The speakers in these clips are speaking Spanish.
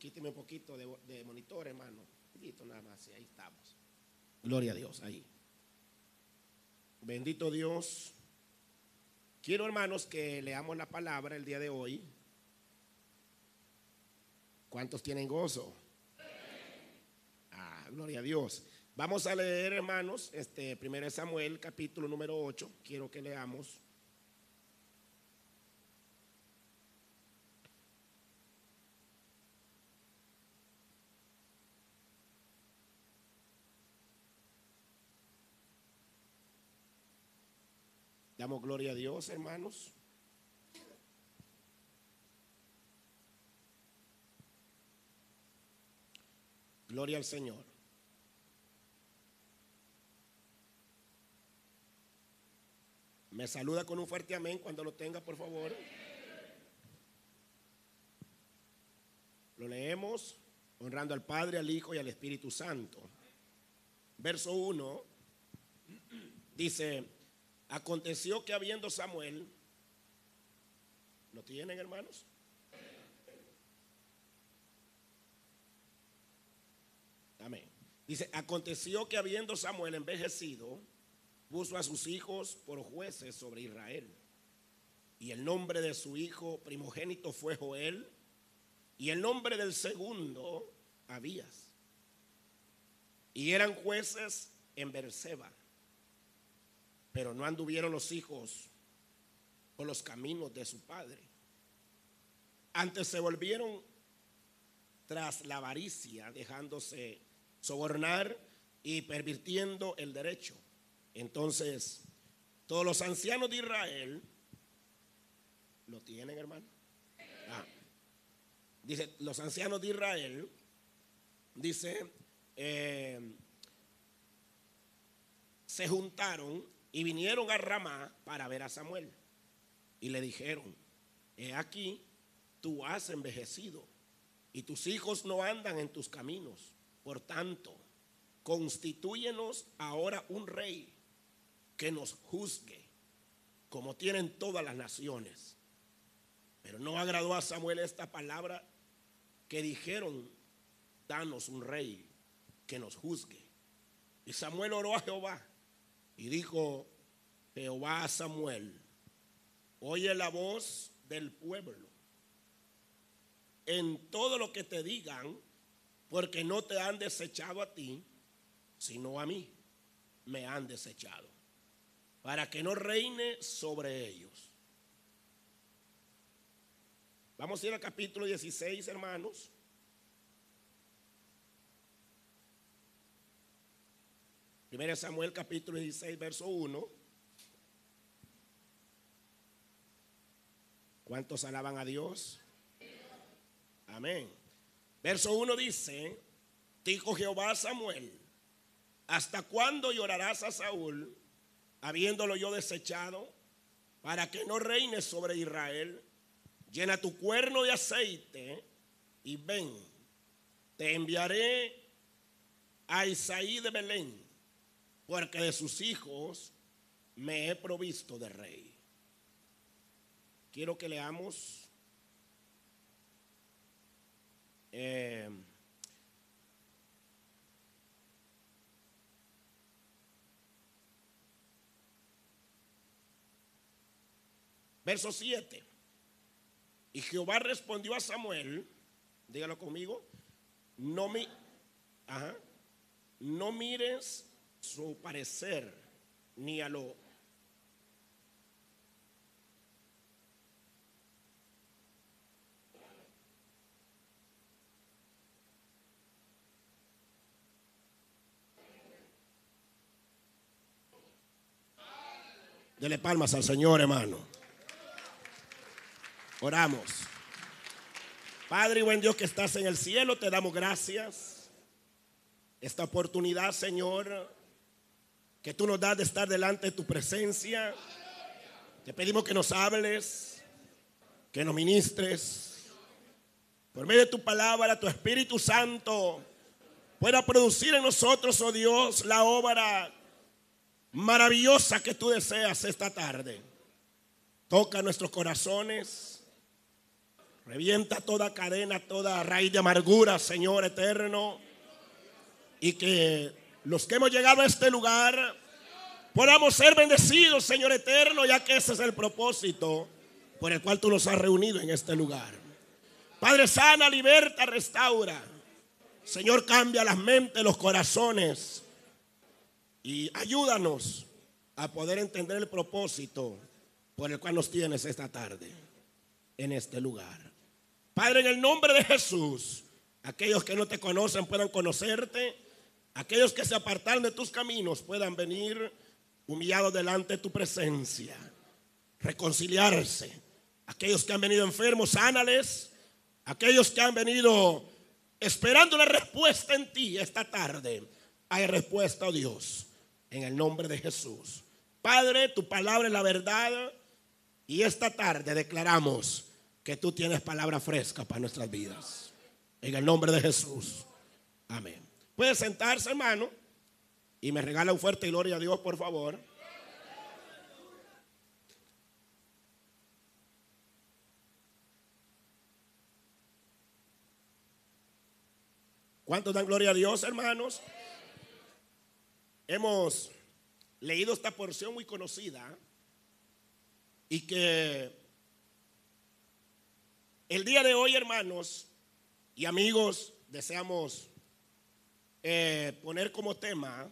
quíteme un poquito de, monitor, hermano. Poquito nada más, y ahí estamos. Gloria a Dios, ahí. Bendito Dios. Quiero, hermanos, que leamos la palabra el día de hoy. ¿Cuántos tienen gozo? Ah, gloria a Dios. Vamos a leer, hermanos, este 1 Samuel, capítulo número 8. Quiero que leamos. Gloria a Dios, hermanos. Gloria al Señor. Me saluda con un fuerte amén cuando lo tenga, por favor. Lo leemos honrando al Padre, al Hijo y al Espíritu Santo. Verso 1 dice, aconteció que habiendo Samuel, ¿lo tienen hermanos? Amén. Dice, aconteció que habiendo Samuel envejecido, puso a sus hijos por jueces sobre Israel. Y el nombre de su hijo primogénito fue Joel, y el nombre del segundo, Abías. Y eran jueces en Berseba. Pero no anduvieron los hijos por los caminos de su padre. Antes se volvieron tras la avaricia, dejándose sobornar y pervirtiendo el derecho. Entonces, todos los ancianos de Israel lo tienen, hermano. Ah. Dice, los ancianos de Israel, dice, eh, se juntaron y vinieron a Ramá para ver a Samuel. Y le dijeron, he aquí, tú has envejecido y tus hijos no andan en tus caminos. Por tanto, constitúyenos ahora un rey que nos juzgue, como tienen todas las naciones. Pero no agradó a Samuel esta palabra que dijeron, danos un rey que nos juzgue. Y Samuel oró a Jehová y dijo, Jehová a Samuel, oye la voz del pueblo en todo lo que te digan, porque no te han desechado a ti, sino a mí me han desechado para que no reine sobre ellos. Vamos a ir al capítulo 16, hermanos. Primero Samuel capítulo 16, verso 1. ¿Cuántos alaban a Dios? Amén. Verso 1 dice, dijo Jehová a Samuel, ¿hasta cuándo llorarás a Saúl habiéndolo yo desechado, para que no reine sobre Israel, llena tu cuerno de aceite y ven, te enviaré a Isaí de Belén, porque de sus hijos me he provisto de rey. Quiero que leamos eh, Verso 7. Y Jehová respondió a Samuel, dígalo conmigo, no, mi, no mires su parecer ni a lo Dele palmas al Señor, hermano. Oramos. Padre y buen Dios que estás en el cielo, te damos gracias. Esta oportunidad, Señor, que tú nos das de estar delante de tu presencia. Te pedimos que nos hables, que nos ministres. Por medio de tu palabra, tu Espíritu Santo pueda producir en nosotros, oh Dios, la obra maravillosa que tú deseas esta tarde. Toca nuestros corazones Revienta toda cadena, toda raíz de amargura, Señor eterno. Y que los que hemos llegado a este lugar podamos ser bendecidos, Señor eterno, ya que ese es el propósito por el cual tú nos has reunido en este lugar. Padre sana, liberta, restaura. Señor, cambia las mentes, los corazones y ayúdanos a poder entender el propósito por el cual nos tienes esta tarde en este lugar. Padre, en el nombre de Jesús, aquellos que no te conocen puedan conocerte, aquellos que se apartaron de tus caminos puedan venir humillados delante de tu presencia, reconciliarse. Aquellos que han venido enfermos, sánales. Aquellos que han venido esperando la respuesta en ti esta tarde, hay respuesta, oh Dios, en el nombre de Jesús. Padre, tu palabra es la verdad y esta tarde declaramos que tú tienes palabra fresca para nuestras vidas. En el nombre de Jesús. Amén. Puede sentarse, hermano, y me regala un fuerte gloria a Dios, por favor. ¿Cuántos dan gloria a Dios, hermanos? Hemos leído esta porción muy conocida y que el día de hoy, hermanos y amigos, deseamos eh, poner como tema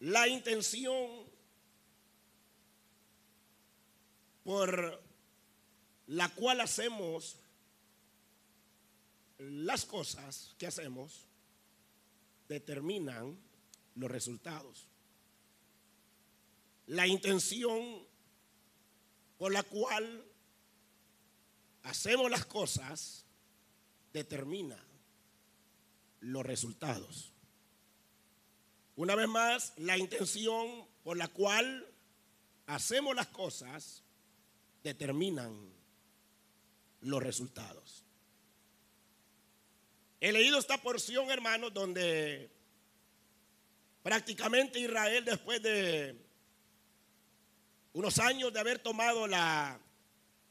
la intención por la cual hacemos las cosas que hacemos determinan los resultados. La intención por la cual hacemos las cosas determina los resultados. Una vez más, la intención por la cual hacemos las cosas determinan los resultados. He leído esta porción, hermanos, donde prácticamente Israel, después de unos años de haber tomado la,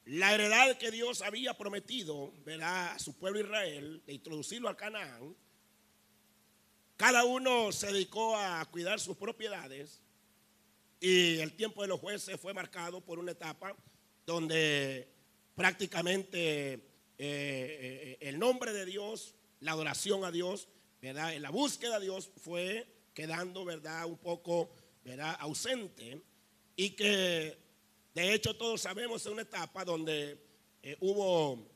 la heredad que Dios había prometido, ¿verdad? A su pueblo Israel, de introducirlo a Canaán, cada uno se dedicó a cuidar sus propiedades y el tiempo de los jueces fue marcado por una etapa donde prácticamente eh, eh, el nombre de Dios la adoración a Dios, ¿verdad? La búsqueda de Dios fue quedando, ¿verdad? Un poco, ¿verdad? Ausente y que de hecho todos sabemos en una etapa donde eh, hubo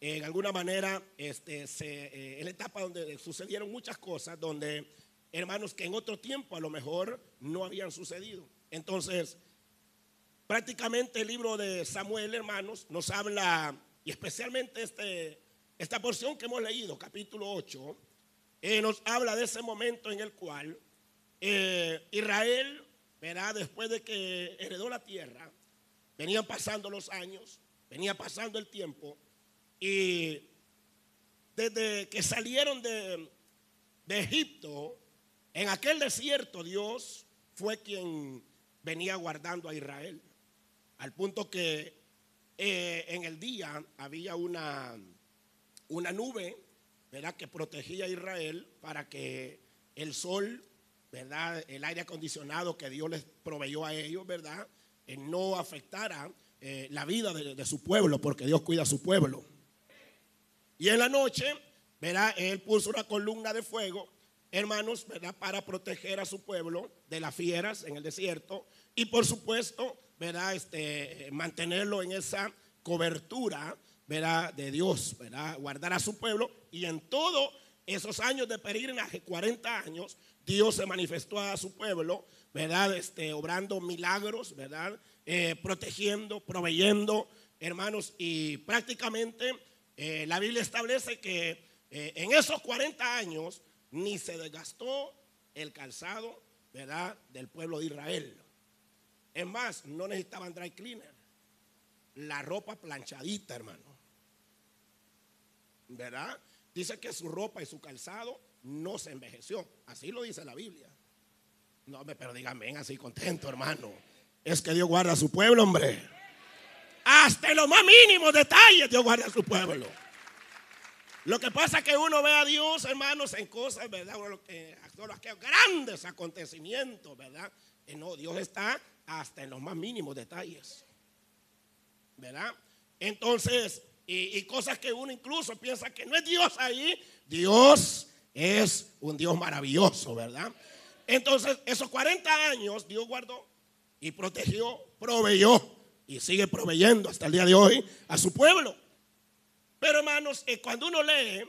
en alguna manera, este, se, eh, en la etapa donde sucedieron muchas cosas, donde hermanos que en otro tiempo a lo mejor no habían sucedido. Entonces, prácticamente el libro de Samuel, hermanos, nos habla, y especialmente este, esta porción que hemos leído, capítulo 8, eh, nos habla de ese momento en el cual eh, Israel, verá, después de que heredó la tierra, venían pasando los años, venía pasando el tiempo, y desde que salieron de, Egipto, en aquel desierto Dios fue quien venía guardando a Israel, al punto que eh, en el día había una una nube, ¿verdad? Que protegía a Israel para que el sol, ¿verdad? El aire acondicionado que Dios les proveyó a ellos, ¿verdad? Eh, no afectara eh, la vida de, su pueblo, porque Dios cuida a su pueblo. Y en la noche, ¿verdad? Él puso una columna de fuego, hermanos, ¿verdad? Para proteger a su pueblo de las fieras en el desierto. Y por supuesto, ¿verdad? Este, mantenerlo en esa cobertura ¿verdad? de Dios, ¿verdad? guardar a su pueblo. Y en todos esos años de peregrinaje, 40 años, Dios se manifestó a su pueblo, ¿verdad? Este, obrando milagros, ¿verdad? Eh, protegiendo, proveyendo, hermanos. Y prácticamente eh, la Biblia establece que eh, en esos 40 años ni se desgastó el calzado, ¿verdad? Del pueblo de Israel. Es más, no necesitaban dry cleaner. La ropa planchadita, hermano. ¿verdad? Dice que su ropa y su calzado no se envejeció. Así lo dice la Biblia. No, pero díganme así contento, hermano. Es que Dios guarda a su pueblo, hombre. Hasta en los más mínimos detalles Dios guarda a su pueblo. Lo que pasa es que uno ve a Dios, hermanos, en cosas, ¿verdad? Uno, eh, grandes acontecimientos, ¿verdad? Eh, no, Dios está hasta en los más mínimos detalles. ¿Verdad? Entonces, y, cosas que uno incluso piensa que no es Dios ahí, Dios es un Dios maravilloso, ¿verdad? Entonces, esos 40 años Dios guardó y protegió, proveyó y sigue proveyendo hasta el día de hoy a su pueblo. Pero hermanos, eh, cuando uno lee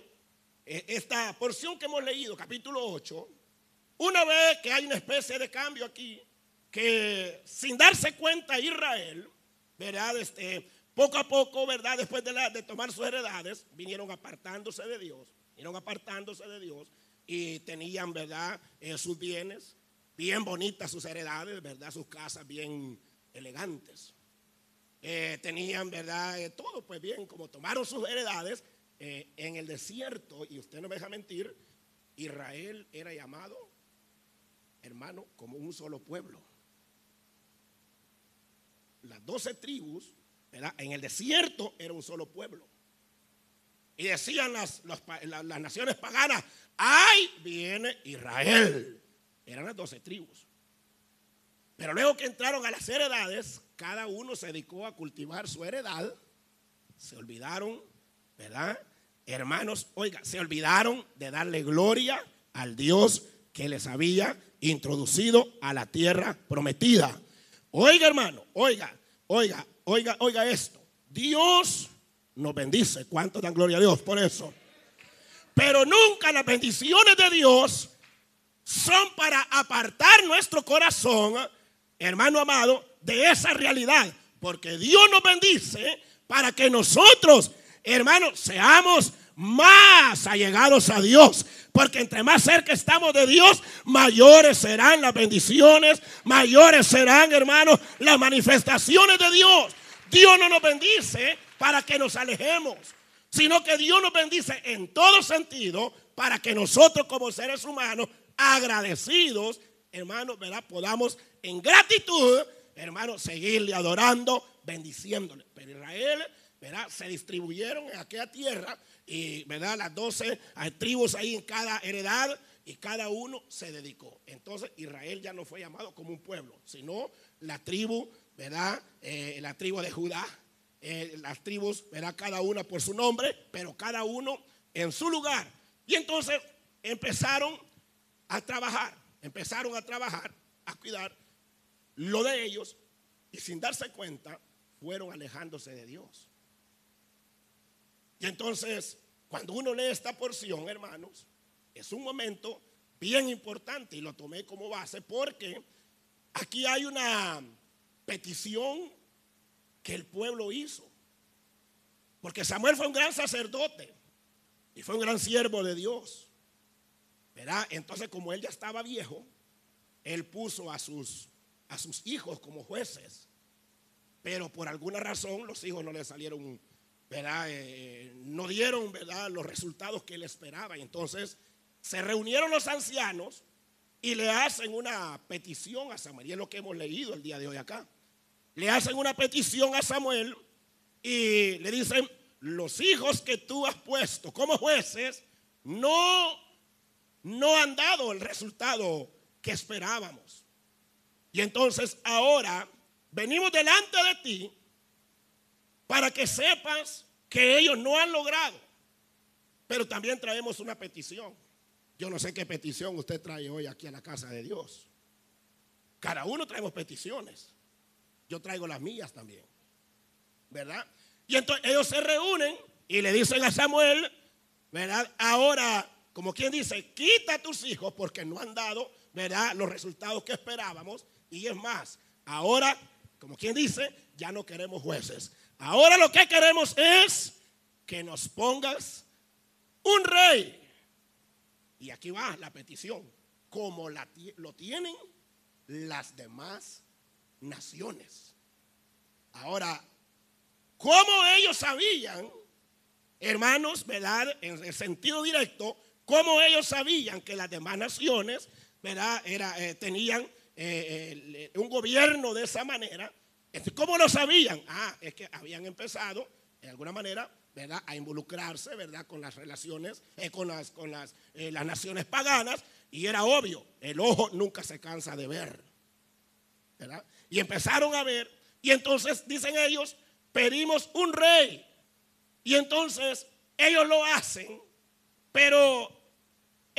eh, esta porción que hemos leído, capítulo 8, una vez que hay una especie de cambio aquí, que sin darse cuenta Israel, ¿verdad? Este, poco a poco, ¿verdad? Después de, tomar sus heredades, vinieron apartándose de Dios, vinieron apartándose de Dios y tenían, ¿verdad? Eh, sus bienes, bien bonitas sus heredades, ¿verdad? Sus casas bien elegantes. Eh, tenían, ¿verdad? Eh, todo, pues bien, como tomaron sus heredades eh, en el desierto, y usted no me deja mentir, Israel era llamado, hermano, como un solo pueblo. Las doce tribus, ¿verdad? En el desierto era un solo pueblo. Y decían las, las naciones paganas, ¡ay! Viene Israel. Eran las doce tribus. Pero luego que entraron a las heredades, cada uno se dedicó a cultivar su heredad. Se olvidaron, ¿verdad? Hermanos, oiga, se olvidaron de darle gloria al Dios que les había introducido a la tierra prometida. Oiga, hermano, oiga, oiga, oiga, oiga esto. Dios nos bendice. ¿Cuánto dan gloria a Dios por eso? Pero nunca las bendiciones de Dios son para apartar nuestro corazón hermano amado, de esa realidad. Porque Dios nos bendice para que nosotros, hermanos, seamos más allegados a Dios. Porque entre más cerca estamos de Dios, mayores serán las bendiciones, mayores serán, hermanos, las manifestaciones de Dios. Dios no nos bendice para que nos alejemos, sino que Dios nos bendice en todo sentido para que nosotros como seres humanos, agradecidos, hermanos, ¿verdad? podamos en gratitud, hermanos, seguirle adorando, bendiciéndole. Pero Israel, ¿verdad? Se distribuyeron en aquella tierra y, ¿verdad? Las doce tribus ahí en cada heredad y cada uno se dedicó. Entonces Israel ya no fue llamado como un pueblo, sino la tribu, ¿verdad? Eh, la tribu de Judá. Eh, las tribus, ¿verdad? Cada una por su nombre, pero cada uno en su lugar. Y entonces empezaron a trabajar, empezaron a trabajar, a cuidar lo de ellos y sin darse cuenta fueron alejándose de Dios. Y entonces, cuando uno lee esta porción, hermanos, es un momento bien importante y lo tomé como base porque aquí hay una petición que el pueblo hizo. Porque Samuel fue un gran sacerdote y fue un gran siervo de Dios. Entonces, como él ya estaba viejo, él puso a sus hijos como jueces, pero por alguna razón los hijos no le salieron, ¿verdad? Eh, no dieron. Los resultados que él esperaba. Entonces se reunieron los ancianos y le hacen una petición a Samuel. Y es lo que hemos leído el día de hoy acá. Le hacen una petición a Samuel y le dicen, los hijos que tú has puesto como jueces no, no han dado el resultado que esperábamos. Y entonces ahora venimos delante de ti para que sepas que ellos no han logrado. Pero también traemos una petición. Yo no sé qué petición usted trae hoy aquí a la casa de Dios. Cada uno traemos peticiones. Yo traigo las mías también. ¿Verdad? Y entonces ellos se reúnen y le dicen a Samuel, ¿verdad? Ahora, como quien dice, quita a tus hijos porque no han dado, ¿verdad? Los resultados que esperábamos. Y es más, ahora, como quien dice, ya no queremos jueces. Ahora lo que queremos es que nos pongas un rey. Y aquí va la petición, como lo tienen las demás naciones. Ahora, ¿cómo ellos sabían, hermanos, verdad, en el sentido directo, cómo ellos sabían que las demás naciones, verdad, eh, tenían eh, un gobierno de esa manera, ¿Cómo lo sabían? Ah, es que habían empezado, de alguna manera. A involucrarse. Con las relaciones, eh, con, las, eh, las naciones paganas. Y era obvio, el ojo nunca se cansa de ver. ¿verdad? Y empezaron a ver. Y entonces, dicen ellos, pedimos un rey. Y entonces ellos lo hacen. Pero,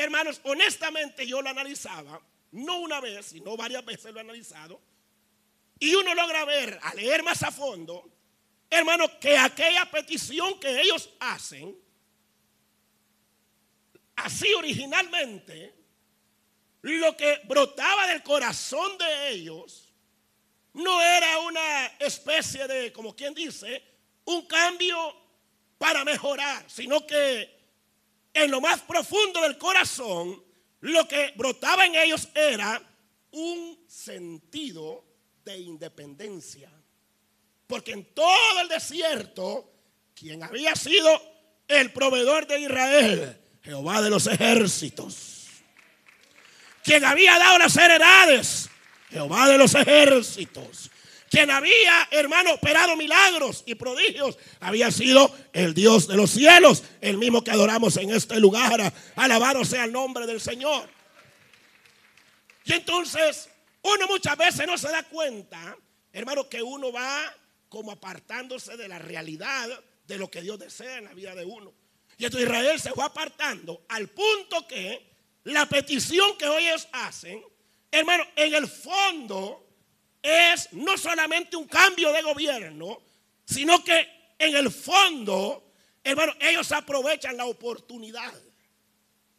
hermanos, honestamente yo lo analizaba, no una vez, sino varias veces lo he analizado. Y uno logra ver, a leer más a fondo, hermano, que aquella petición que ellos hacen, así originalmente, lo que brotaba del corazón de ellos, no era una especie de, como quien dice, un cambio para mejorar, sino que en lo más profundo del corazón, lo que brotaba en ellos era un sentido de independencia. Porque en todo el desierto, quien había sido el proveedor de Israel, Jehová de los ejércitos, quien había dado las heredades, Jehová de los ejércitos, quien había, hermano, operado milagros y prodigios, había sido el Dios de los cielos, el mismo que adoramos en este lugar. Alabado sea el nombre del Señor. Y entonces, uno muchas veces no se da cuenta, hermano, que uno va como apartándose de la realidad de lo que Dios desea en la vida de uno. Y entonces Israel se fue apartando al punto que la petición que hoy ellos hacen, hermano, en el fondo es no solamente un cambio de gobierno, sino que en el fondo, hermano, ellos aprovechan la oportunidad,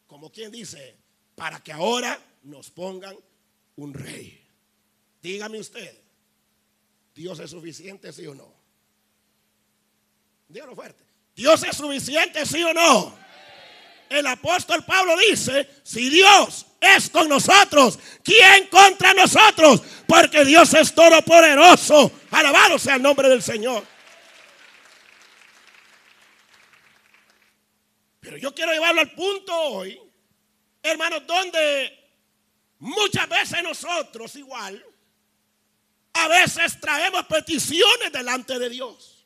como quien dice, para que ahora nos pongan un rey. Dígame usted, ¿Dios es suficiente, sí o no? Dígalo fuerte. ¿Dios es suficiente, sí o no? El apóstol Pablo dice, si Dios es con nosotros, ¿quién contra nosotros? Porque Dios es todopoderoso. Alabado sea el nombre del Señor. Pero yo quiero llevarlo al punto hoy, hermanos, donde muchas veces nosotros igual a veces traemos peticiones delante de Dios.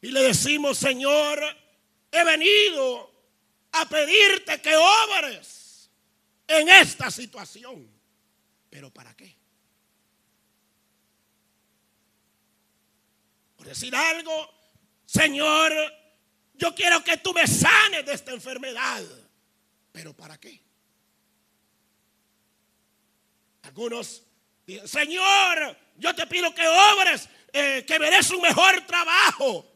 Y le decimos, Señor, he venido a pedirte que obres en esta situación. ¿Pero para qué? Por decir algo, Señor, yo quiero que tú me sanes de esta enfermedad. ¿Pero para qué? Algunos dicen, Señor, yo te pido que obres, eh, que veres un mejor trabajo.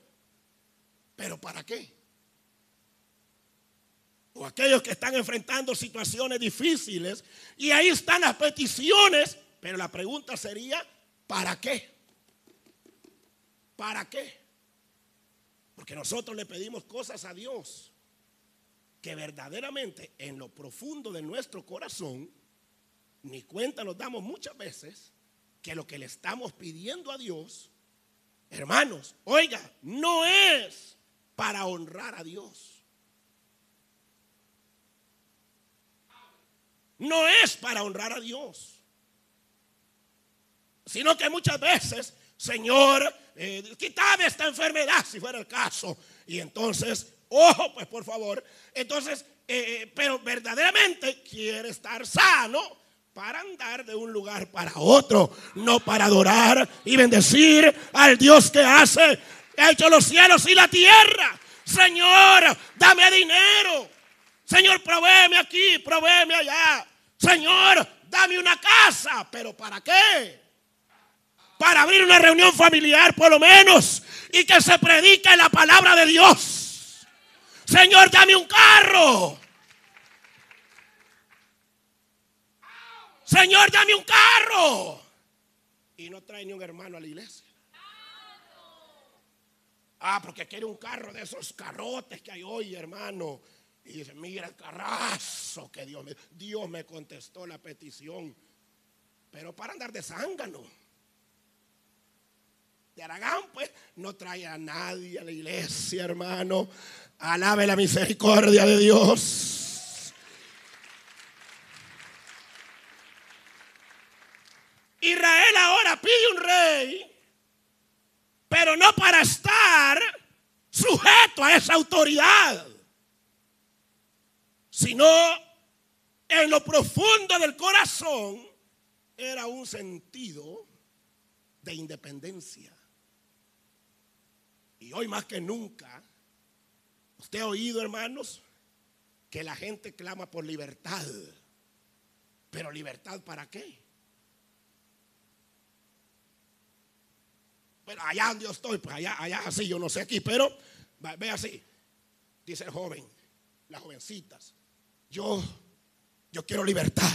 ¿Pero para qué? O aquellos que están enfrentando situaciones difíciles y ahí están las peticiones, pero la pregunta sería, ¿para qué? ¿Para qué? Porque nosotros le pedimos cosas a Dios que verdaderamente en lo profundo de nuestro corazón, ni cuenta nos damos muchas veces, que lo que le estamos pidiendo a Dios, hermanos, oiga, no es para honrar a Dios. No es para honrar a Dios. Sino que muchas veces, Señor, eh, quítame esta enfermedad si fuera el caso. Y entonces, ojo, pues por favor, entonces, eh, eh, pero verdaderamente quiere estar sano para andar de un lugar para otro, no para adorar y bendecir al Dios que hace, ha hecho los cielos y la tierra. Señor, dame dinero. Señor, provéeme aquí, provéeme allá. Señor, dame una casa. ¿Pero para qué? Para abrir una reunión familiar por lo menos y que se predique la palabra de Dios. Señor, dame un carro. Señor, dame un carro. Y no trae ni un hermano a la iglesia. Ah, porque quiere un carro de esos carrotes que hay hoy, hermano. Y dice, mira el carrazo que Dios me... Dios me contestó la petición. Pero para andar de zángano. De Aragán, pues, no trae a nadie a la iglesia, hermano. Alabe la misericordia de Dios. Israel ahora pide un rey pero no para estar sujeto a esa autoridad, sino en lo profundo del corazón era un sentido de independencia. Y hoy más que nunca, usted ha oído, hermanos, que la gente clama por libertad. Pero libertad para qué? Bueno, allá donde yo estoy, pues allá, allá así, yo no sé aquí, pero ve así. Dice el joven, las jovencitas, yo, yo quiero libertad.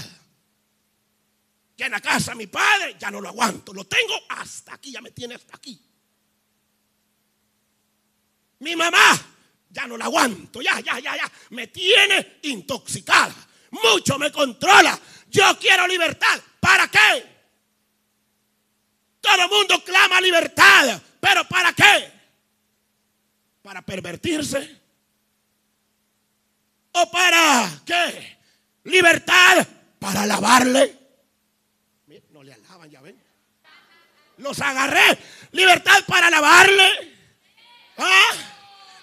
Ya en la casa mi padre, ya no lo aguanto, lo tengo hasta aquí, ya me tiene hasta aquí. Mi mamá, ya no la aguanto, ya, ya, ya, ya, me tiene intoxicada, mucho me controla. Yo quiero libertad, ¿para qué? Todo el mundo clama libertad, pero ¿para qué? ¿Para pervertirse? ¿O para qué? Libertad para alabarle. No le alaban, ya ven. Los agarré. Libertad para alabarle. ¿Ah?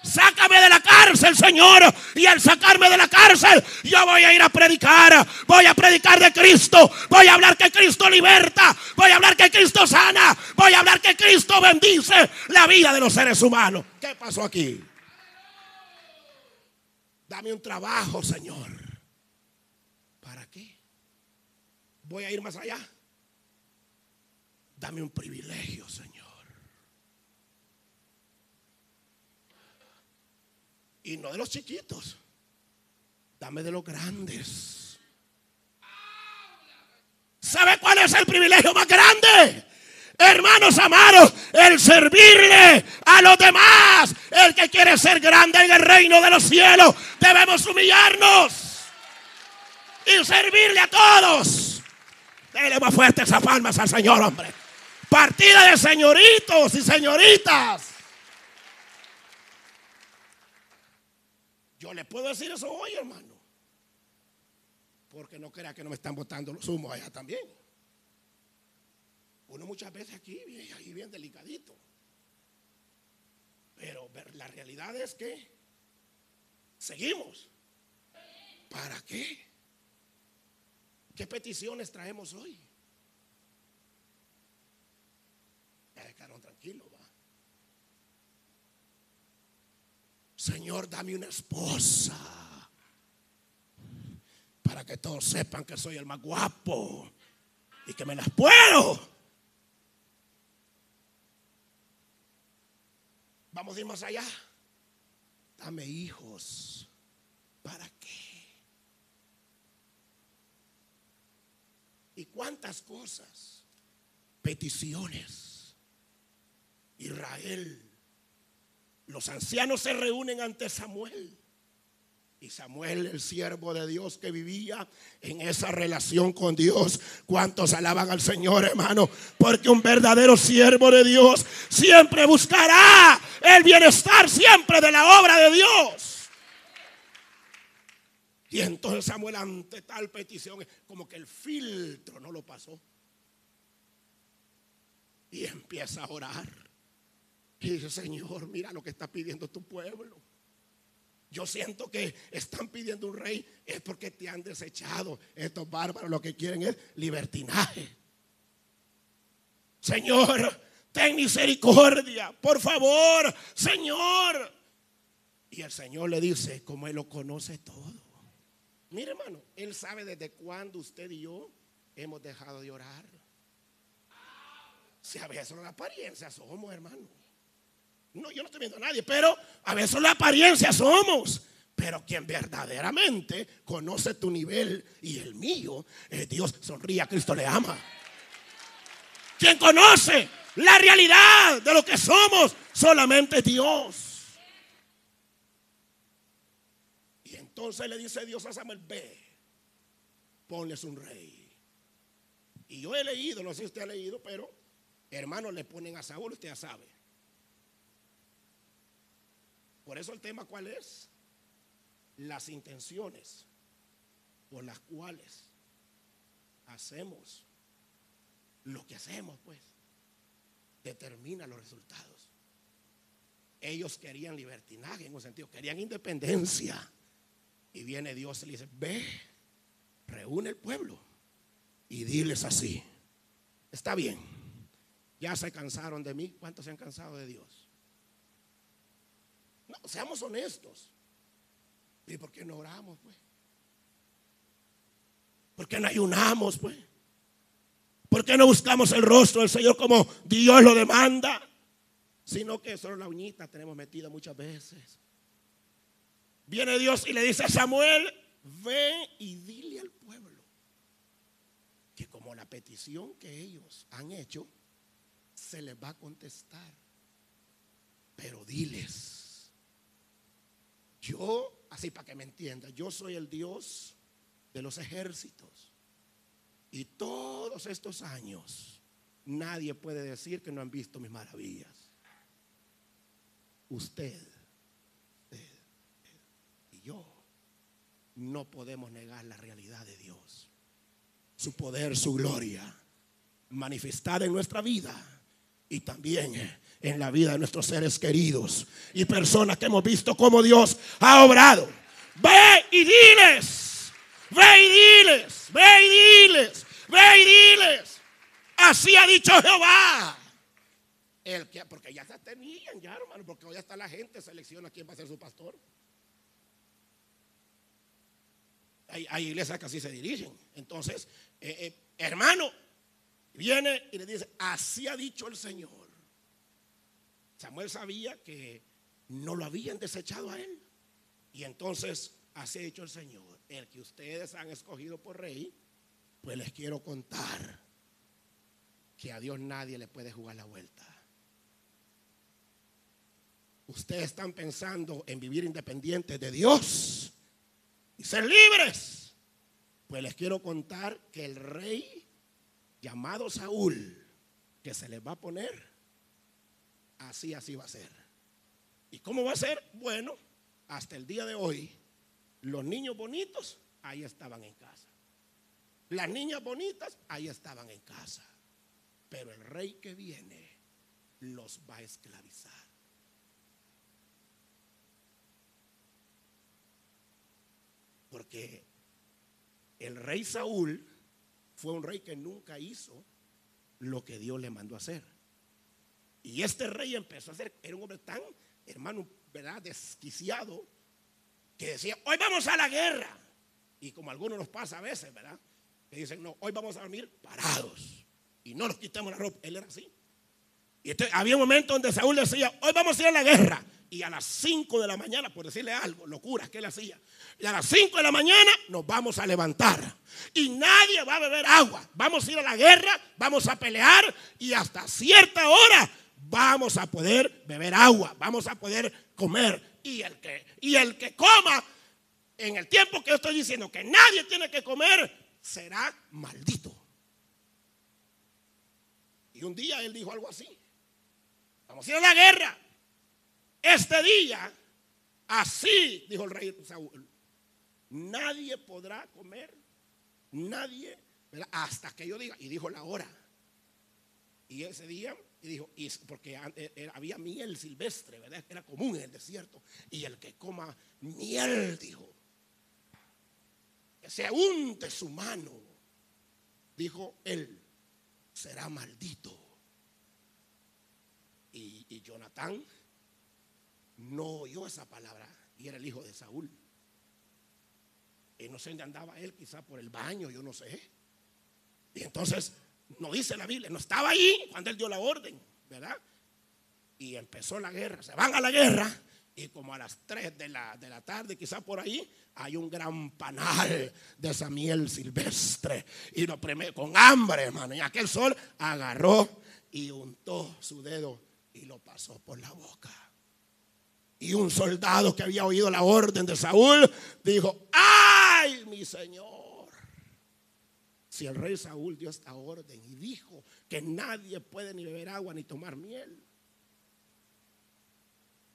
Sácame de la cárcel, Señor. Y al sacarme de la cárcel, yo voy a ir a predicar. Voy a predicar de Cristo. Voy a hablar que Cristo liberta. Voy a hablar que Cristo sana. Voy a hablar que Cristo bendice la vida de los seres humanos. ¿Qué pasó aquí? Dame un trabajo, Señor. ¿Para qué? Voy a ir más allá. Dame un privilegio, Señor. Y no de los chiquitos. Dame de los grandes. ¿Sabe cuál es el privilegio más grande? Hermanos amados, el servirle a los demás. El que quiere ser grande en el reino de los cielos, debemos humillarnos y servirle a todos. Dele más fuerte esas palmas al Señor, hombre. Partida de señoritos y señoritas. Yo le puedo decir eso hoy, hermano. Porque no crea que no me están botando los humos allá también. Uno muchas veces aquí, ahí bien delicadito. Pero la realidad es que seguimos. ¿Para qué? ¿Qué peticiones traemos hoy? Ya dejaron tranquilo. Señor, dame una esposa. Para que todos sepan que soy el más guapo y que me las puedo. Vamos a ir más allá. Dame hijos. ¿Para qué? ¿Y cuántas cosas? Peticiones. Israel los ancianos se reúnen ante Samuel. Y Samuel, el siervo de Dios que vivía en esa relación con Dios. ¿Cuántos alaban al Señor, hermano? Porque un verdadero siervo de Dios siempre buscará el bienestar siempre de la obra de Dios. Y entonces Samuel ante tal petición, como que el filtro no lo pasó. Y empieza a orar. Y dice, Señor, mira lo que está pidiendo tu pueblo. Yo siento que están pidiendo un rey, es porque te han desechado. Estos bárbaros lo que quieren es libertinaje. Señor, ten misericordia, por favor, Señor. Y el Señor le dice, como Él lo conoce todo. Mire, hermano, Él sabe desde cuándo usted y yo hemos dejado de orar. Si a veces la apariencia somos, hermano. No, yo no estoy viendo a nadie, pero a veces la apariencia somos. Pero quien verdaderamente conoce tu nivel y el mío, es Dios sonríe a Cristo le ama. Quien conoce la realidad de lo que somos, solamente Dios. Y entonces le dice Dios a Samuel, ve, ponles un rey. Y yo he leído, no sé si usted ha leído, pero hermanos le ponen a Saúl, usted ya sabe. Por eso el tema cuál es? Las intenciones por las cuales hacemos lo que hacemos, pues, determina los resultados. ellos querían libertinaje en un sentido, querían independencia. Y viene Dios y le dice, ve, reúne el pueblo y diles así, está bien, ya se cansaron de mí, ¿cuántos se han cansado de Dios? No, seamos honestos. ¿Y por qué no oramos, pues? ¿Por qué no ayunamos, pues? ¿Por qué no buscamos el rostro del Señor como Dios lo demanda? Sino que solo la uñita tenemos metida muchas veces. Viene Dios y le dice a Samuel, ve y dile al pueblo que como la petición que ellos han hecho, se les va a contestar. Pero diles, yo, así para que me entienda, yo soy el Dios de los ejércitos. Y todos estos años nadie puede decir que no han visto mis maravillas. Usted, usted y yo no podemos negar la realidad de Dios. Su poder, su gloria, manifestada en nuestra vida y también en la vida de nuestros seres queridos y personas que hemos visto cómo Dios ha obrado. Ve y diles, ve y diles, ve y diles, ve y diles. Así ha dicho Jehová. El que, porque ya se tenían, ya hermano, porque hoy hasta la gente selecciona quién va a ser su pastor. Hay, iglesias que así se dirigen. Entonces, eh, eh, hermano, viene y le dice, así ha dicho el Señor. Samuel sabía que no lo habían desechado a él. Y entonces, así ha dicho el Señor, el que ustedes han escogido por rey, pues les quiero contar que a Dios nadie le puede jugar la vuelta. Ustedes están pensando en vivir independientes de Dios y ser libres. Pues les quiero contar que el rey llamado Saúl, que se les va a poner, así, así va a ser. ¿Y cómo va a ser? Bueno, hasta el día de hoy, los niños bonitos ahí estaban en casa. Las niñas bonitas ahí estaban en casa. Pero el rey que viene los va a esclavizar. Porque el rey Saúl fue un rey que nunca hizo lo que Dios le mandó a hacer. Y este rey empezó a ser, era un hombre tan, hermano, ¿verdad? Desquiciado, que decía, hoy vamos a la guerra. Y como a algunos nos pasa a veces, ¿verdad? Que dicen, no, hoy vamos a dormir parados. Y no nos quitamos la ropa. Él era así. Y había un momento donde Saúl decía, hoy vamos a ir a la guerra y a las 5 de la mañana, por decirle algo, locuras que él hacía, y a las 5 de la mañana nos vamos a levantar y nadie va a beber agua. Vamos a ir a la guerra, vamos a pelear y hasta cierta hora vamos a poder beber agua, vamos a poder comer. Y el que, y el que coma en el tiempo que yo estoy diciendo que nadie tiene que comer, será maldito. Y un día él dijo algo así. Vamos a ir a la guerra. Este día, así, dijo el rey Saúl, nadie podrá comer, nadie, hasta que yo diga, y dijo la hora. Y ese día, y dijo, porque había miel silvestre, ¿verdad? Era común en el desierto. Y el que coma miel, dijo, que se unte su mano, dijo él, será maldito. Y, y Jonatán no oyó esa palabra y era el hijo de Saúl. Y no sé dónde andaba él, quizá por el baño, yo no sé. Y entonces, no dice la Biblia, no estaba ahí cuando él dio la orden, ¿verdad? Y empezó la guerra, se van a la guerra y como a las 3 de la, de la tarde, quizá por ahí, hay un gran panal de esa miel silvestre. Y lo con hambre, hermano. Y aquel sol agarró y untó su dedo y lo pasó por la boca. Y un soldado que había oído la orden de Saúl dijo, ay, mi señor. Si el rey Saúl dio esta orden y dijo que nadie puede ni beber agua ni tomar miel,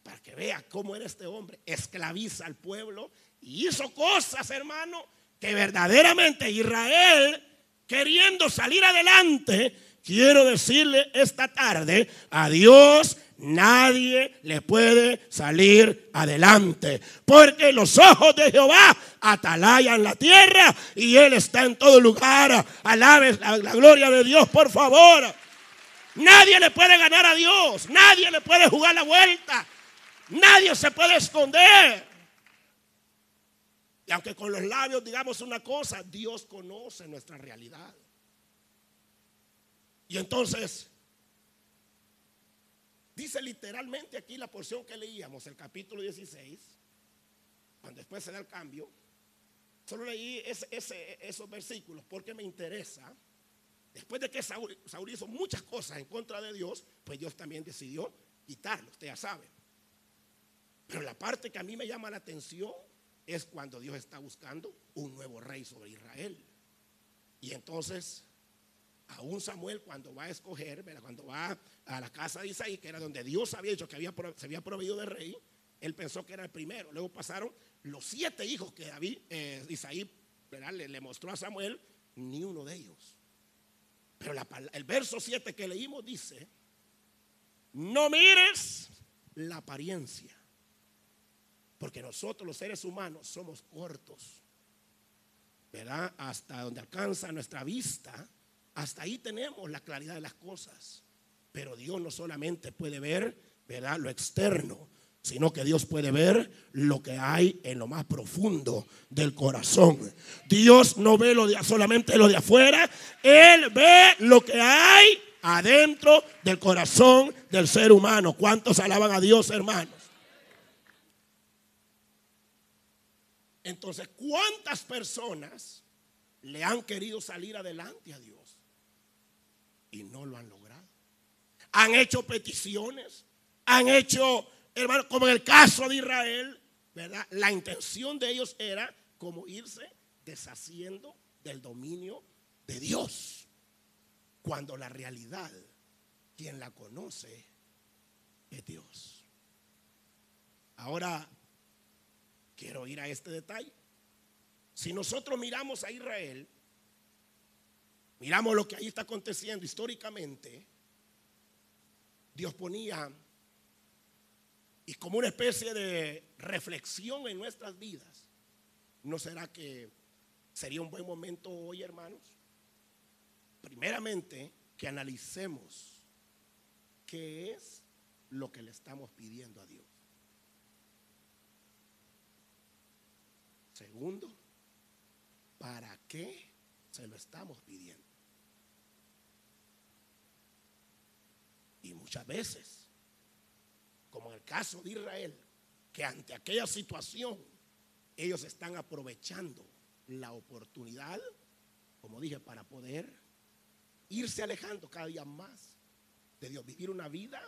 para que vea cómo era este hombre, esclaviza al pueblo y hizo cosas, hermano, que verdaderamente Israel queriendo salir adelante, quiero decirle esta tarde, a Dios nadie le puede salir adelante. Porque los ojos de Jehová atalayan la tierra y Él está en todo lugar. Alabe la, la gloria de Dios, por favor. Nadie le puede ganar a Dios. Nadie le puede jugar la vuelta. Nadie se puede esconder. Y aunque con los labios digamos una cosa, Dios conoce nuestra realidad. Y entonces, dice literalmente aquí la porción que leíamos, el capítulo 16, cuando después se da el cambio, solo leí esos versículos porque me interesa. Después de que Saúl, Saúl hizo muchas cosas en contra de Dios, pues Dios también decidió quitarlo, usted ya sabe. Pero la parte que a mí me llama la atención es cuando Dios está buscando un nuevo rey sobre Israel. Y entonces, aún Samuel cuando va a escoger, cuando va a la casa de Isaí, que era donde Dios había dicho que había, se había proveído de rey, él pensó que era el primero. Luego pasaron los siete hijos que David, eh, Isaí le, le, mostró a Samuel, ni uno de ellos. Pero el verso 7 que leímos dice, no mires la apariencia porque nosotros los seres humanos somos cortos. ¿Verdad? Hasta donde alcanza nuestra vista, hasta ahí tenemos la claridad de las cosas. Pero Dios no solamente puede ver, ¿verdad? Lo externo, sino que Dios puede ver lo que hay en lo más profundo del corazón. Dios no ve lo de, solamente lo de afuera, Él ve lo que hay adentro del corazón del ser humano. ¿Cuántos alaban a Dios, hermano? Entonces, ¿cuántas personas le han querido salir adelante a Dios y no lo han logrado? Han hecho peticiones, han hecho, hermano, como en el caso de Israel, ¿verdad? La intención de ellos era como irse deshaciendo del dominio de Dios. Cuando la realidad, quien la conoce, es Dios. Ahora, Quiero ir a este detalle. Si nosotros miramos a Israel, miramos lo que ahí está aconteciendo históricamente, Dios ponía, y como una especie de reflexión en nuestras vidas, ¿no será que sería un buen momento hoy, hermanos? Primeramente, que analicemos qué es lo que le estamos pidiendo a Dios. Segundo, ¿para qué se lo estamos pidiendo? Y muchas veces, como en el caso de Israel, que ante aquella situación ellos están aprovechando la oportunidad, como dije, para poder irse alejando cada día más de Dios, vivir una vida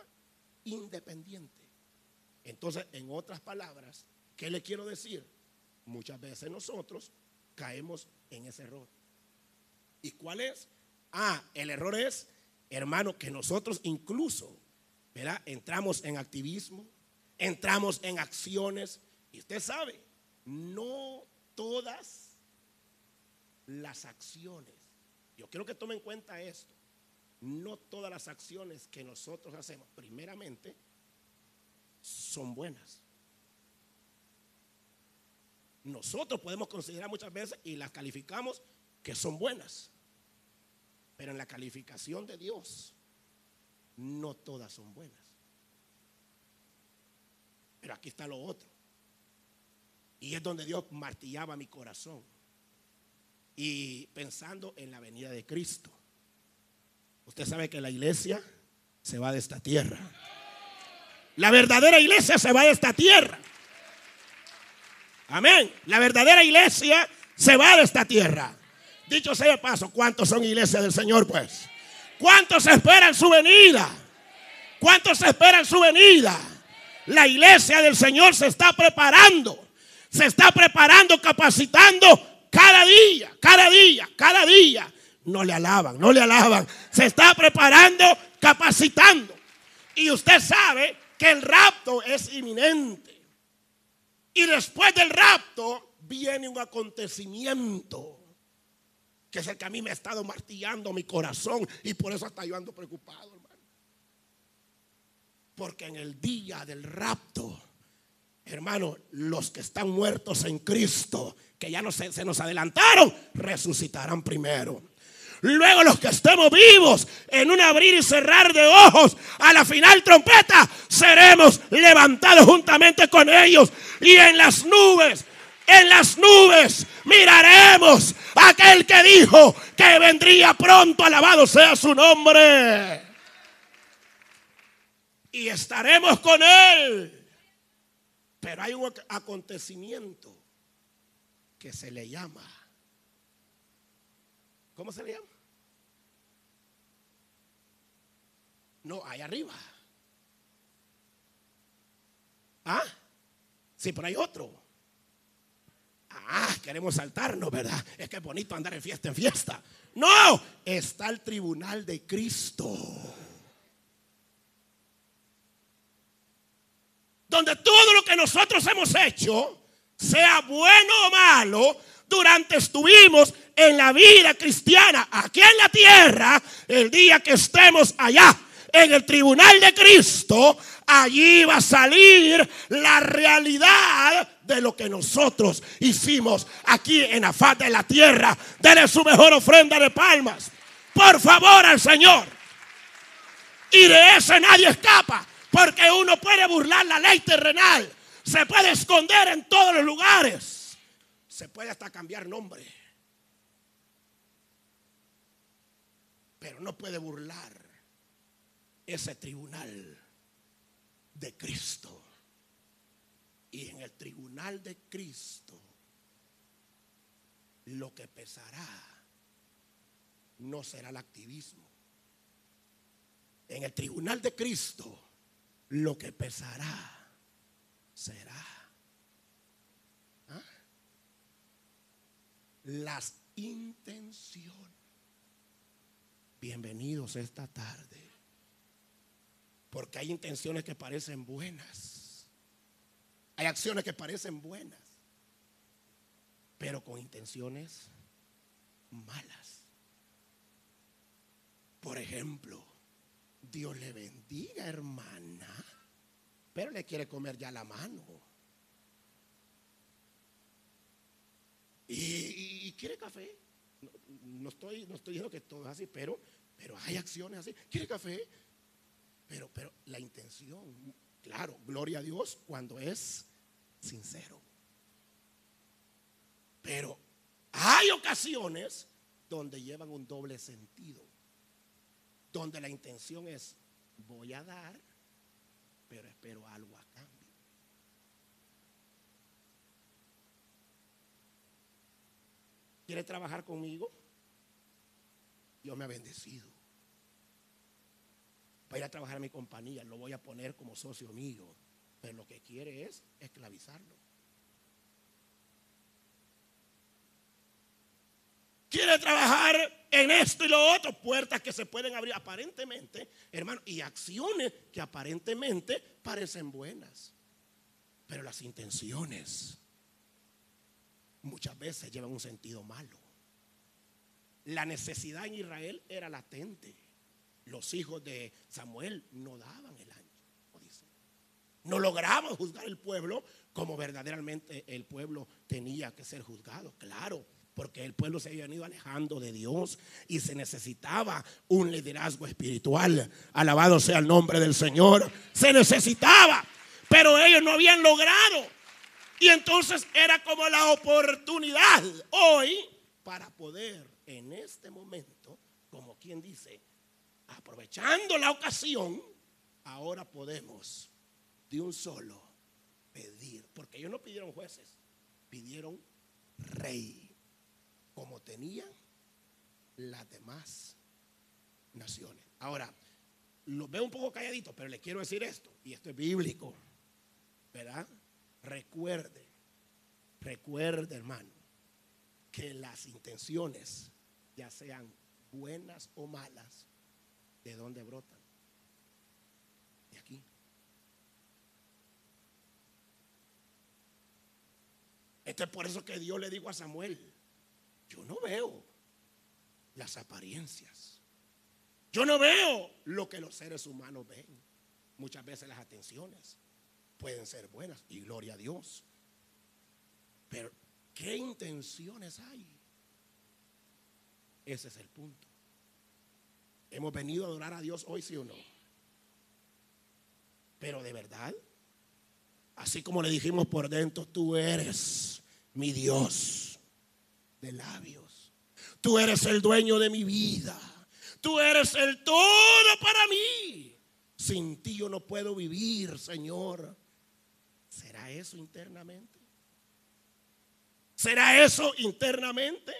independiente. Entonces, en otras palabras, ¿qué le quiero decir? Muchas veces nosotros caemos en ese error. ¿Y cuál es? Ah, el error es, hermano, que nosotros incluso, ¿verdad? Entramos en activismo, entramos en acciones. Y usted sabe, no todas las acciones, yo quiero que tome en cuenta esto, no todas las acciones que nosotros hacemos, primeramente, son buenas nosotros podemos considerar muchas veces y las calificamos que son buenas. Pero en la calificación de Dios, no todas son buenas. Pero aquí está lo otro. Y es donde Dios martillaba mi corazón. Y pensando en la venida de Cristo. Usted sabe que la iglesia se va de esta tierra. La verdadera iglesia se va de esta tierra. Amén. La verdadera iglesia se va de esta tierra. Dicho sea de paso, ¿cuántos son iglesias del Señor pues? ¿Cuántos esperan su venida? ¿Cuántos esperan su venida? La iglesia del Señor se está preparando. Se está preparando, capacitando cada día, cada día, cada día. No le alaban, no le alaban. Se está preparando, capacitando. Y usted sabe que el rapto es inminente. Y después del rapto viene un acontecimiento que es el que a mí me ha estado martillando mi corazón y por eso hasta yo ando preocupado, hermano. Porque en el día del rapto, hermano, los que están muertos en Cristo, que ya no se, se nos adelantaron, resucitarán primero. Luego los que estemos vivos en un abrir y cerrar de ojos a la final trompeta, seremos levantados juntamente con ellos y en las nubes en las nubes miraremos a aquel que dijo que vendría pronto, alabado sea su nombre. Y estaremos con él. Pero hay un acontecimiento que se le llama. ¿Cómo se le llama? No, ahí arriba. ¿Ah? Sí, pero hay otro. Ah, queremos saltarnos, ¿verdad? Es que es bonito andar en fiesta en fiesta. No, está el tribunal de Cristo. Donde todo lo que nosotros hemos hecho, sea bueno o malo, durante estuvimos en la vida cristiana, aquí en la tierra, el día que estemos allá en el tribunal de Cristo, allí va a salir la realidad de lo que nosotros hicimos aquí en la faz de la tierra. Dele su mejor ofrenda de palmas. Por favor al Señor. Y de ese nadie escapa. Porque uno puede burlar la ley terrenal. Se puede esconder en todos los lugares. Se puede hasta cambiar nombre. Pero no puede burlar ese tribunal de Cristo. Y en el tribunal de Cristo, lo que pesará no será el activismo. En el tribunal de Cristo, lo que pesará será ¿ah? las intenciones. Bienvenidos esta tarde. Porque hay intenciones que parecen buenas. Hay acciones que parecen buenas. Pero con intenciones malas. Por ejemplo, Dios le bendiga, hermana, pero le quiere comer ya la mano. Y, quiere café. No, estoy, no estoy diciendo que todo es así, pero, pero hay acciones así. ¿Quiere café? Pero, pero la intención, claro, gloria a Dios cuando es sincero. Pero hay ocasiones donde llevan un doble sentido, donde la intención es voy a dar, pero espero algo a cambio. ¿Quiere trabajar conmigo? Dios me ha bendecido para ir a trabajar a mi compañía, lo voy a poner como socio mío. Pero lo que quiere es esclavizarlo. Quiere trabajar en esto y lo otro, puertas que se pueden abrir aparentemente, hermano, y acciones que aparentemente parecen buenas. Pero las intenciones muchas veces llevan un sentido malo. La necesidad en Israel era latente los hijos de Samuel no daban el ancho, dice. No lograban juzgar el pueblo como verdaderamente el pueblo tenía que ser juzgado, claro. Porque el pueblo se había ido alejando de Dios y se necesitaba un liderazgo espiritual. Alabado sea el nombre del Señor. Se necesitaba, pero ellos no habían logrado. Y entonces era como la oportunidad hoy para poder en este momento, como quien dice, aprovechando la ocasión, ahora podemos de un solo pedir, porque ellos no pidieron jueces, pidieron rey, como tenían las demás naciones. Ahora, lo veo un poco calladito, pero le quiero decir esto, y esto es bíblico, ¿verdad? Recuerde, recuerde hermano, que las intenciones, ya sean buenas o malas, ¿De dónde brotan? De aquí. Esto es por eso que Dios le dijo a Samuel, yo no veo las apariencias. Yo no veo lo que los seres humanos ven. Muchas veces las atenciones pueden ser buenas y gloria a Dios. Pero ¿qué intenciones hay? Ese es el punto. Hemos venido a adorar a Dios hoy, sí o no. Pero de verdad, así como le dijimos por dentro, tú eres mi Dios de labios. Tú eres el dueño de mi vida. Tú eres el todo para mí. Sin ti yo no puedo vivir, Señor. ¿Será eso internamente? ¿Será eso internamente?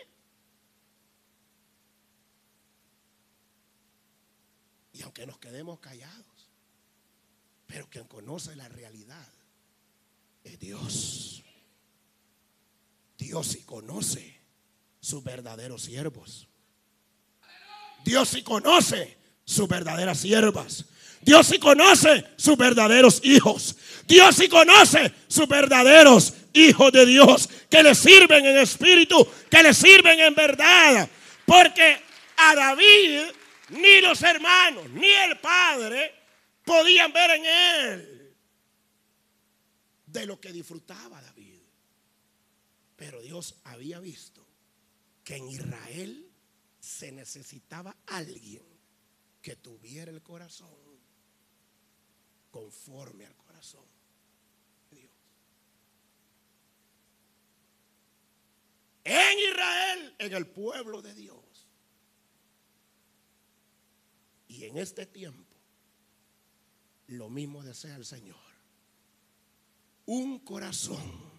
Aunque nos quedemos callados, pero quien conoce la realidad es Dios. Dios sí conoce sus verdaderos siervos. Dios sí conoce sus verdaderas siervas. Dios sí conoce sus verdaderos hijos. Dios sí conoce sus verdaderos hijos de Dios que le sirven en espíritu, que le sirven en verdad. Porque a David ni los hermanos, ni el padre podían ver en él de lo que disfrutaba David. Pero Dios había visto que en Israel se necesitaba alguien que tuviera el corazón conforme al corazón de Dios. En Israel, en el pueblo de Dios. Y en este tiempo, lo mismo desea el Señor. Un corazón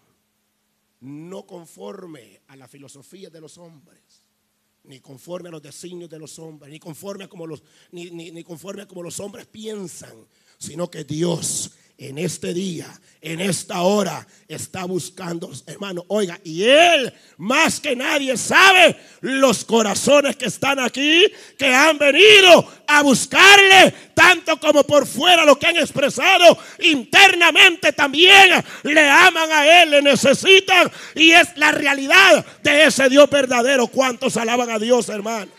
no conforme a la filosofía de los hombres, ni conforme a los designios de los hombres, ni conforme a como los, ni, ni conforme a como los hombres piensan, sino que Dios en este día, en esta hora, está buscando, hermano, oiga, y Él más que nadie sabe los corazones que están aquí, que han venido a buscarle, tanto como por fuera lo que han expresado, internamente también le aman a Él, le necesitan, y es la realidad de ese Dios verdadero. ¿Cuántos alaban a Dios, hermano?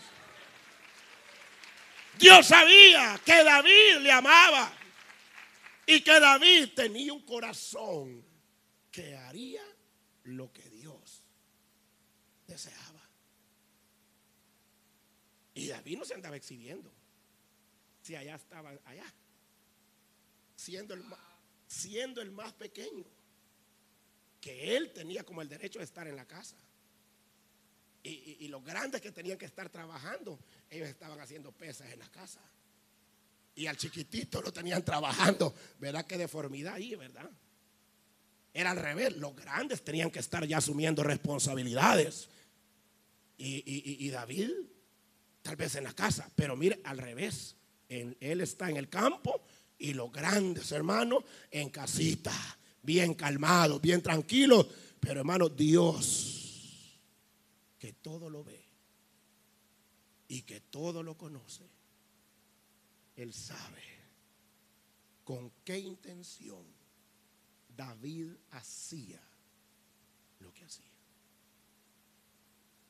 Dios sabía que David le amaba. Y que David tenía un corazón que haría lo que Dios deseaba. Y David no se andaba exhibiendo. Si allá estaba, allá. Siendo el, más pequeño. Que él tenía como el derecho de estar en la casa. Y, y los grandes que tenían que estar trabajando, ellos estaban haciendo pesas en la casa. Y al chiquitito lo tenían trabajando. ¿Verdad qué deformidad ahí, verdad? Era al revés. Los grandes tenían que estar ya asumiendo responsabilidades. Y, David, tal vez en la casa. Pero mire, al revés. él está en el campo y los grandes hermanos en casita. Bien calmados, bien tranquilos. Pero hermano, Dios, que todo lo ve y que todo lo conoce él sabe con qué intención David hacía lo que hacía.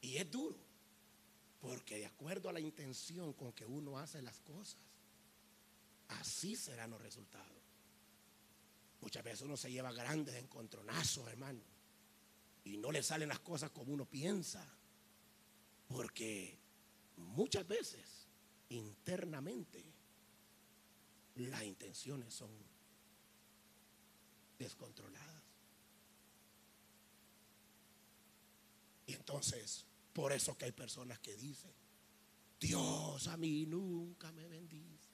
Y es duro, porque de acuerdo a la intención con que uno hace las cosas, así serán los resultados. Muchas veces uno se lleva grandes encontronazos, hermano, y no le salen las cosas como uno piensa, porque muchas veces internamente las intenciones son descontroladas. Y entonces, por eso que hay personas que dicen, Dios a mí nunca me bendice.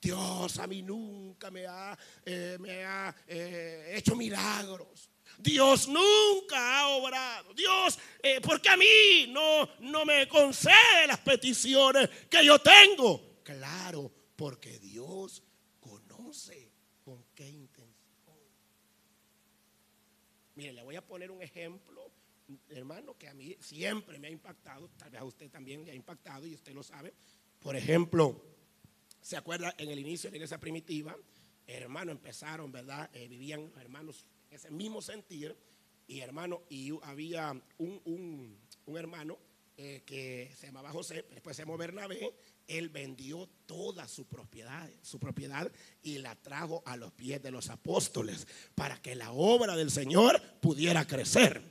Dios a mí nunca me ha, eh, me ha eh, hecho milagros. Dios nunca ha obrado. Dios, eh, porque a mí no, no me concede las peticiones que yo tengo. Claro, porque Dios sé con qué intención. Mire, le voy a poner un ejemplo, hermano, que a mí siempre me ha impactado, tal vez a usted también le ha impactado y usted lo sabe. Por ejemplo, ¿se acuerda en el inicio de la iglesia primitiva? Hermanos empezaron, ¿verdad? Eh, vivían hermanos en ese mismo sentir y hermano, y había un, un, hermano eh, que se llamaba José, después se llamó Bernabé, él vendió toda su propiedad, su propiedad y la trajo a los pies de los apóstoles para que la obra del Señor pudiera crecer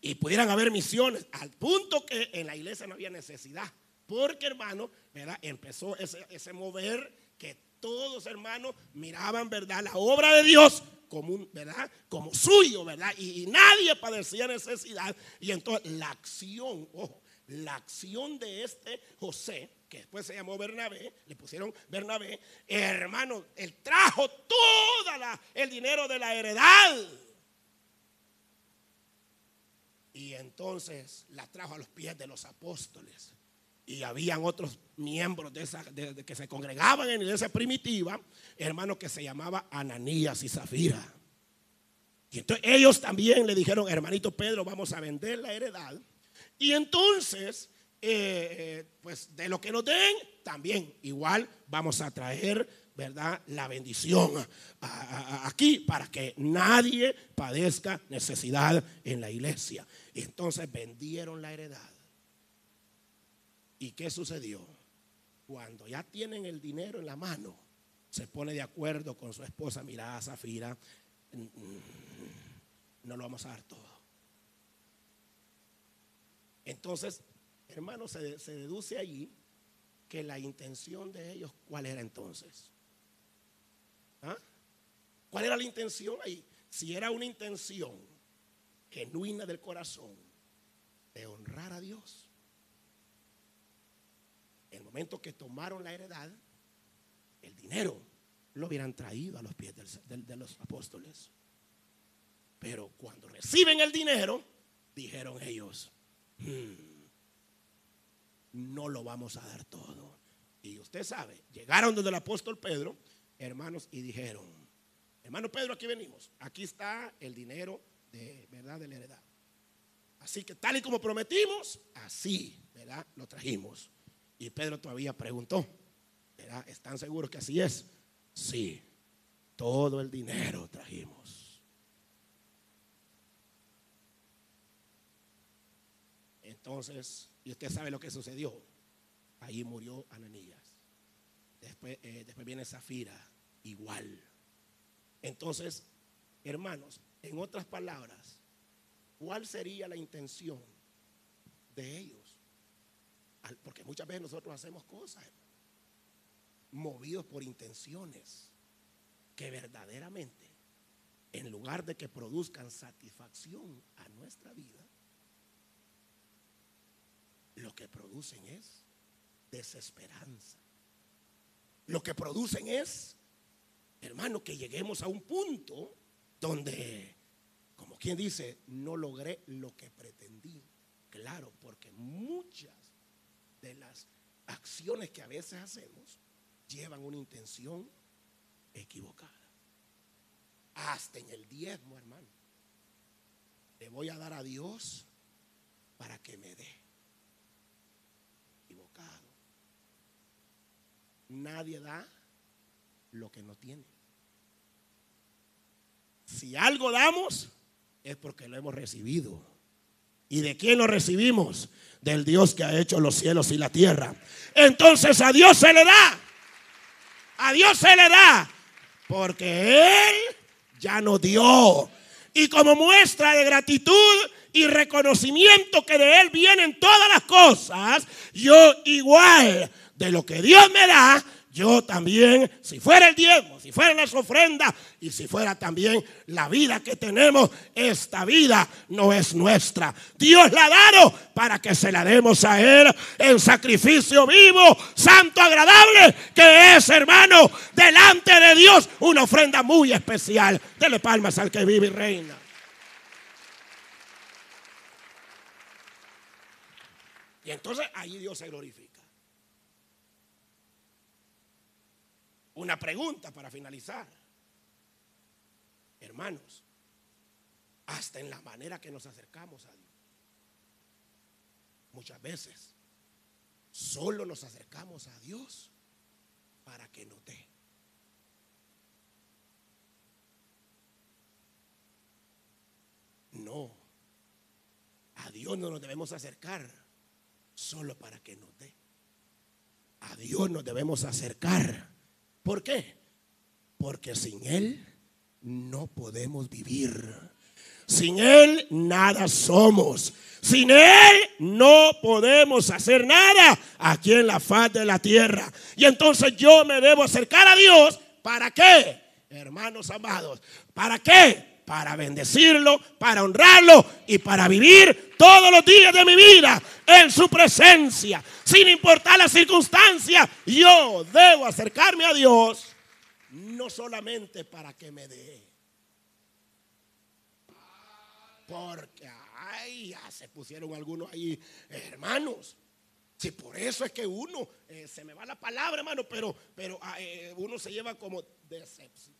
y pudieran haber misiones, al punto que en la iglesia no había necesidad. Porque, hermano, ¿verdad? Empezó ese, ese mover que todos, hermanos, miraban, ¿verdad? La obra de Dios como, ¿verdad? como suyo, ¿verdad? Y, y, nadie padecía necesidad. Y entonces la acción, ojo, la acción de este José, que después se llamó Bernabé, le pusieron Bernabé, hermano, él trajo todo el dinero de la heredad y entonces la trajo a los pies de los apóstoles. Y habían otros miembros de esa, que se congregaban en la iglesia primitiva, hermanos que se llamaba Ananías y Zafira. Y entonces ellos también le dijeron, hermanito Pedro, vamos a vender la heredad. Y entonces, eh, pues de lo que nos den, también igual vamos a traer ¿verdad? La bendición aquí para que nadie padezca necesidad en la iglesia. Entonces vendieron la heredad. ¿Y qué sucedió? Cuando ya tienen el dinero en la mano, se pone de acuerdo con su esposa, mira, Zafira, mm, no lo vamos a dar todo. Entonces, hermano, se, se deduce allí que la intención de ellos, ¿cuál era entonces? ¿Ah? ¿Cuál era la intención ahí? Si era una intención genuina del corazón de honrar a Dios. En el momento que tomaron la heredad, el dinero lo hubieran traído a los pies de los apóstoles. Pero cuando reciben el dinero, dijeron ellos, hmm, no lo vamos a dar todo. Y usted sabe, llegaron donde el apóstol Pedro hermanos, y dijeron, hermano Pedro, aquí venimos, aquí está el dinero de verdad de la heredad. Así que tal y como prometimos, así, ¿verdad? Lo trajimos. Y Pedro todavía preguntó, ¿verdad? ¿Están seguros que así es? Sí, todo el dinero trajimos. Entonces, y usted sabe lo que sucedió. Ahí murió Ananías. Después, eh, después viene Zafira, igual. Entonces, hermanos, en otras palabras, ¿cuál sería la intención de ellos? Porque muchas veces nosotros hacemos cosas movidos por intenciones que verdaderamente, en lugar de que produzcan satisfacción a nuestra vida, lo que producen es desesperanza lo que producen es, hermano, que lleguemos a un punto donde, como quien dice, no logré lo que pretendí. Claro, porque muchas de las acciones que a veces hacemos llevan una intención equivocada. Hasta en el diezmo, hermano. Le voy a dar a Dios para que me dé. Nadie da lo que no tiene. Si algo damos, es porque lo hemos recibido. ¿Y de quién lo recibimos? Del Dios que ha hecho los cielos y la tierra. Entonces a Dios se le da. A Dios se le da. Porque Él ya nos dio. Y como muestra de gratitud y reconocimiento que de Él vienen todas las cosas, yo igual de lo que Dios me da, yo también, si fuera el diezmo, si fueran las ofrendas y si fuera también la vida que tenemos, esta vida no es nuestra. Dios la ha para que se la demos a Él en sacrificio vivo, santo, agradable, que es, hermano, delante de Dios, una ofrenda muy especial. Dele palmas al que vive y reina. Y entonces ahí Dios se glorifica. Una pregunta para finalizar. Hermanos, hasta en la manera que nos acercamos a Dios. Muchas veces solo nos acercamos a Dios para que nos dé. No, a Dios no nos debemos acercar solo para que nos dé. A Dios nos debemos acercar. ¿Por qué? Porque sin Él no podemos vivir. Sin Él nada somos. Sin Él no podemos hacer nada aquí en la faz de la tierra. Y entonces yo me debo acercar a Dios. ¿Para qué? Hermanos amados. ¿Para qué? Para bendecirlo, para honrarlo y para vivir todos los días de mi vida en su presencia. Sin importar la circunstancia, yo debo acercarme a Dios. No solamente para que me dé porque, ay, ya se pusieron algunos ahí, hermanos. Si por eso es que uno, eh, se me va la palabra, hermano, pero, pero ah, eh, uno se lleva como decepciones.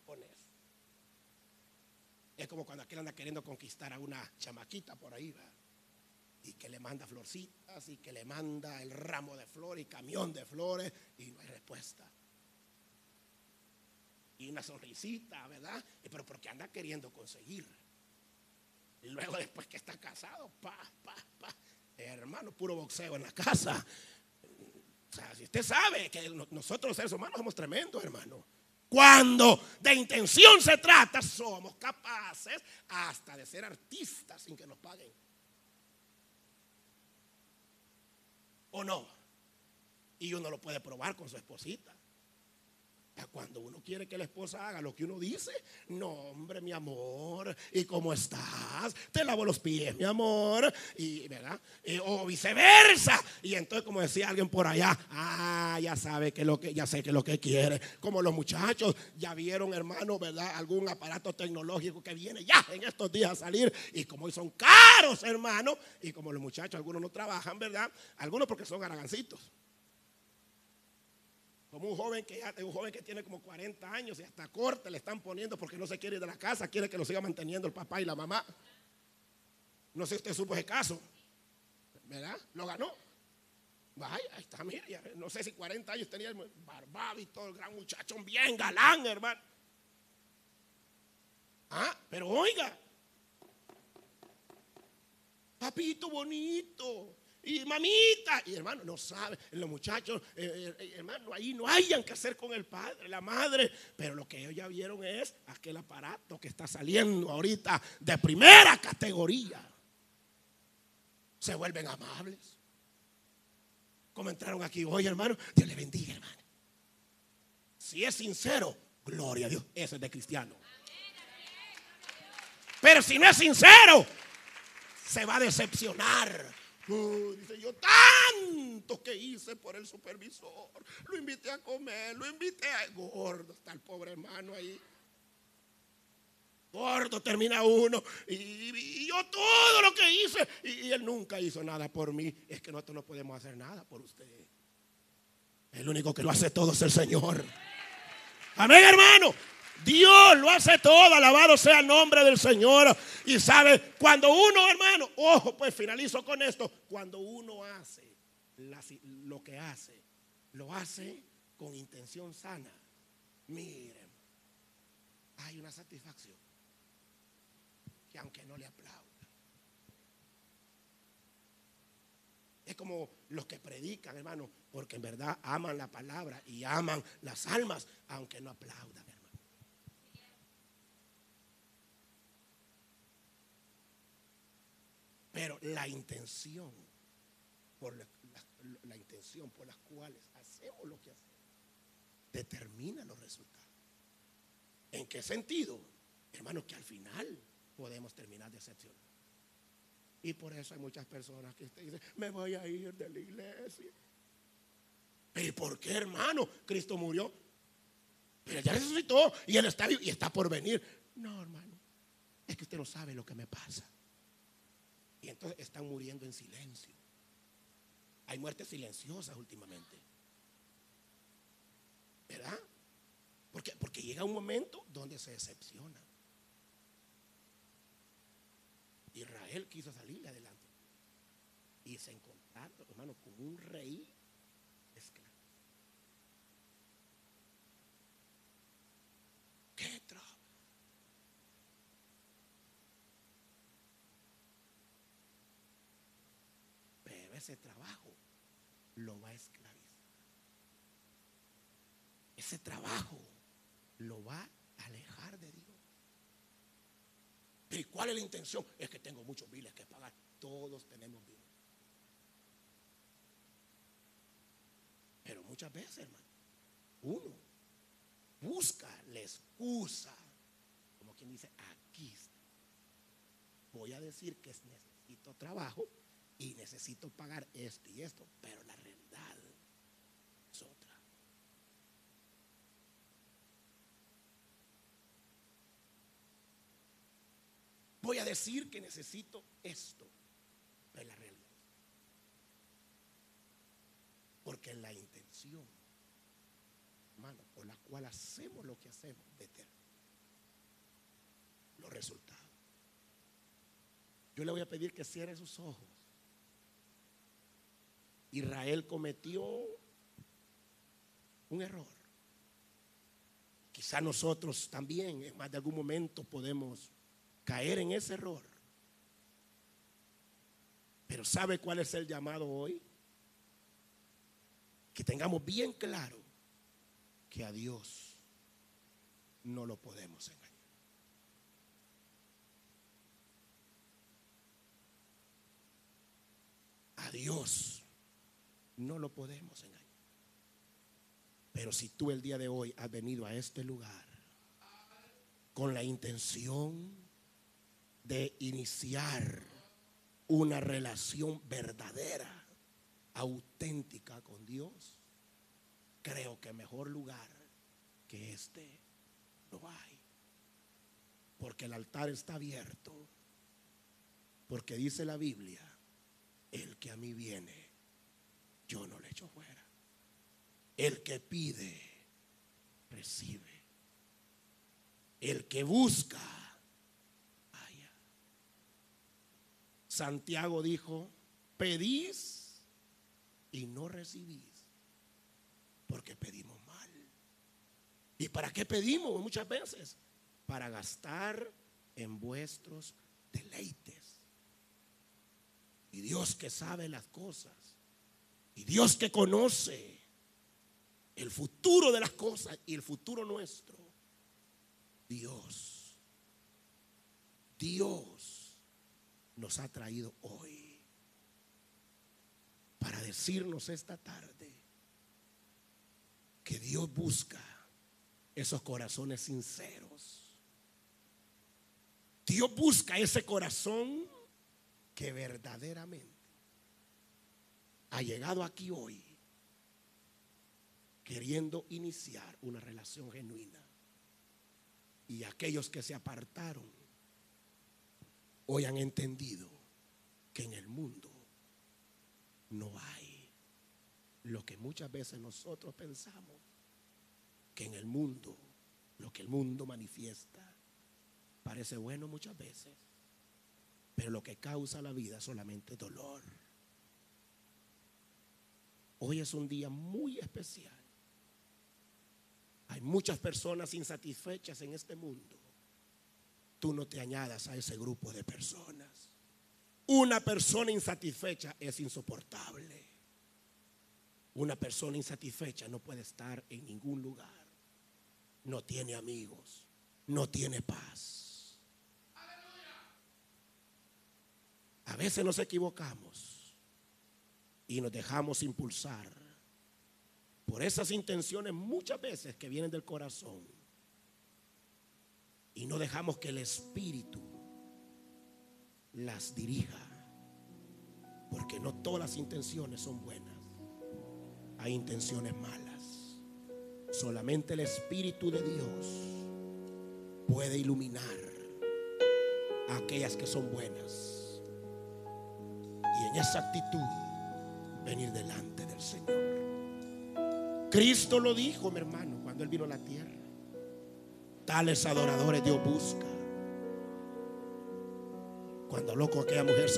Es como cuando aquel anda queriendo conquistar a una chamaquita por ahí, y que le manda florcitas y que le manda el ramo de flores y camión de flores y no hay respuesta. Y una sonrisita, ¿verdad? Pero porque anda queriendo conseguir. Luego después que está casado, pa, pa, pa. Hermano, puro boxeo en la casa. O sea, si usted sabe que nosotros los seres humanos somos tremendos, hermano. Cuando de intención se trata, somos capaces hasta de ser artistas sin que nos paguen. ¿O no? Y uno lo puede probar con su esposita. Cuando uno quiere que la esposa haga lo que uno dice, no, hombre, mi amor, ¿y cómo estás? Te lavo los pies, mi amor, y verdad, o viceversa. Y entonces, como decía alguien por allá, ah, ya sabe que lo que, ya sé que lo que quiere. Como los muchachos ya vieron, hermano, verdad, algún aparato tecnológico que viene ya en estos días a salir, y como son caros, hermano, y como los muchachos, algunos no trabajan, verdad, algunos porque son garagancitos. Como un joven que un joven que tiene como 40 años y hasta corte le están poniendo porque no se quiere ir de la casa, quiere que lo siga manteniendo el papá y la mamá. No sé si usted supo ese caso. ¿Verdad? Lo ganó. Vaya, ahí está, mire, no sé si 40 años tenía el barbado y todo, el gran muchacho, bien galán, hermano. Ah, pero oiga, papito bonito, y mamita, y hermano, no sabe, los muchachos, eh, eh, hermano, ahí no hayan que hacer con el padre, la madre, pero lo que ellos ya vieron es aquel aparato que está saliendo ahorita de primera categoría. Se vuelven amables. Como entraron aquí hoy, hermano, Dios le bendiga, hermano. Si es sincero, gloria a Dios, eso es de cristiano. Pero si no es sincero, se va a decepcionar dice yo, tanto que hice por el supervisor. Lo invité a comer, lo invité a... Gordo está el pobre hermano ahí. Gordo termina uno. Y, yo todo lo que hice. Y, él nunca hizo nada por mí. Es que nosotros no podemos hacer nada por usted. El único que lo hace todo es el Señor. Amén, hermano. Dios lo hace todo, alabado sea el nombre del Señor. Y sabe, cuando uno, hermano, ojo, pues finalizo con esto, cuando uno hace lo que hace, lo hace con intención sana. Miren, hay una satisfacción que aunque no le aplauda. Es como los que predican, hermano, porque en verdad aman la palabra y aman las almas, aunque no aplaudan. Pero la intención, por la, intención por las cuales hacemos lo que hacemos, determina los resultados. ¿En qué sentido? Hermanos, que al final podemos terminar decepcionados. Y por eso hay muchas personas que dicen, me voy a ir de la iglesia. ¿Pero por qué, hermano? Cristo murió. Pero ya resucitó y él está y está por venir. No, hermano. Es que usted no sabe lo que me pasa. Y entonces están muriendo en silencio. Hay muertes silenciosas últimamente. ¿Verdad? Porque, porque llega un momento donde se decepciona. Israel quiso salir adelante. Y se encontraron, hermano, con un rey esclavo. ¿Qué ese trabajo lo va a esclavizar. Ese trabajo lo va a alejar de Dios. ¿Y cuál es la intención? Es que tengo muchos biles que pagar. Todos tenemos biles. Pero muchas veces, hermano, uno busca la excusa. Como quien dice, aquí. Voy a decir que necesito trabajo y necesito pagar esto y esto, pero la realidad es otra. Voy a decir que necesito esto, pero la realidad. Porque la intención, hermano, por la cual hacemos lo que hacemos, determina los resultados. Yo le voy a pedir que cierre sus ojos. Israel cometió un error. Quizá nosotros también en más de algún momento podemos caer en ese error. Pero ¿sabe cuál es el llamado hoy? Que tengamos bien claro que a Dios no lo podemos engañar. A Dios no lo podemos engañar. Pero si tú el día de hoy has venido a este lugar con la intención de iniciar una relación verdadera, auténtica con Dios, creo que mejor lugar que este no hay. Porque el altar está abierto. Porque dice la Biblia, el que a mí viene, yo no le echo fuera. El que pide, recibe. El que busca, haya. Santiago dijo, pedís y no recibís, porque pedimos mal. ¿Y para qué pedimos muchas veces? Para gastar en vuestros deleites. Y Dios que sabe las cosas y Dios que conoce el futuro de las cosas y el futuro nuestro. Dios, Dios nos ha traído hoy para decirnos esta tarde que Dios busca esos corazones sinceros. Dios busca ese corazón que verdaderamente ha llegado aquí hoy queriendo iniciar una relación genuina. Y aquellos que se apartaron hoy han entendido que en el mundo no hay lo que muchas veces nosotros pensamos, que en el mundo, lo que el mundo manifiesta, parece bueno muchas veces, pero lo que causa la vida es solamente dolor Hoy es un día muy especial. Hay muchas personas insatisfechas en este mundo. Tú no te añadas a ese grupo de personas. Una persona insatisfecha es insoportable. Una persona insatisfecha no puede estar en ningún lugar. No tiene amigos. No tiene paz. A veces nos equivocamos y nos dejamos impulsar por esas intenciones muchas veces que vienen del corazón y no dejamos que el Espíritu las dirija, porque no todas las intenciones son buenas, hay intenciones malas. Solamente el Espíritu de Dios puede iluminar aquellas que son buenas. Y en esa actitud venir delante del Señor. Cristo lo dijo, mi hermano, cuando Él vino a la tierra. Tales adoradores Dios busca. Cuando habló con aquella mujer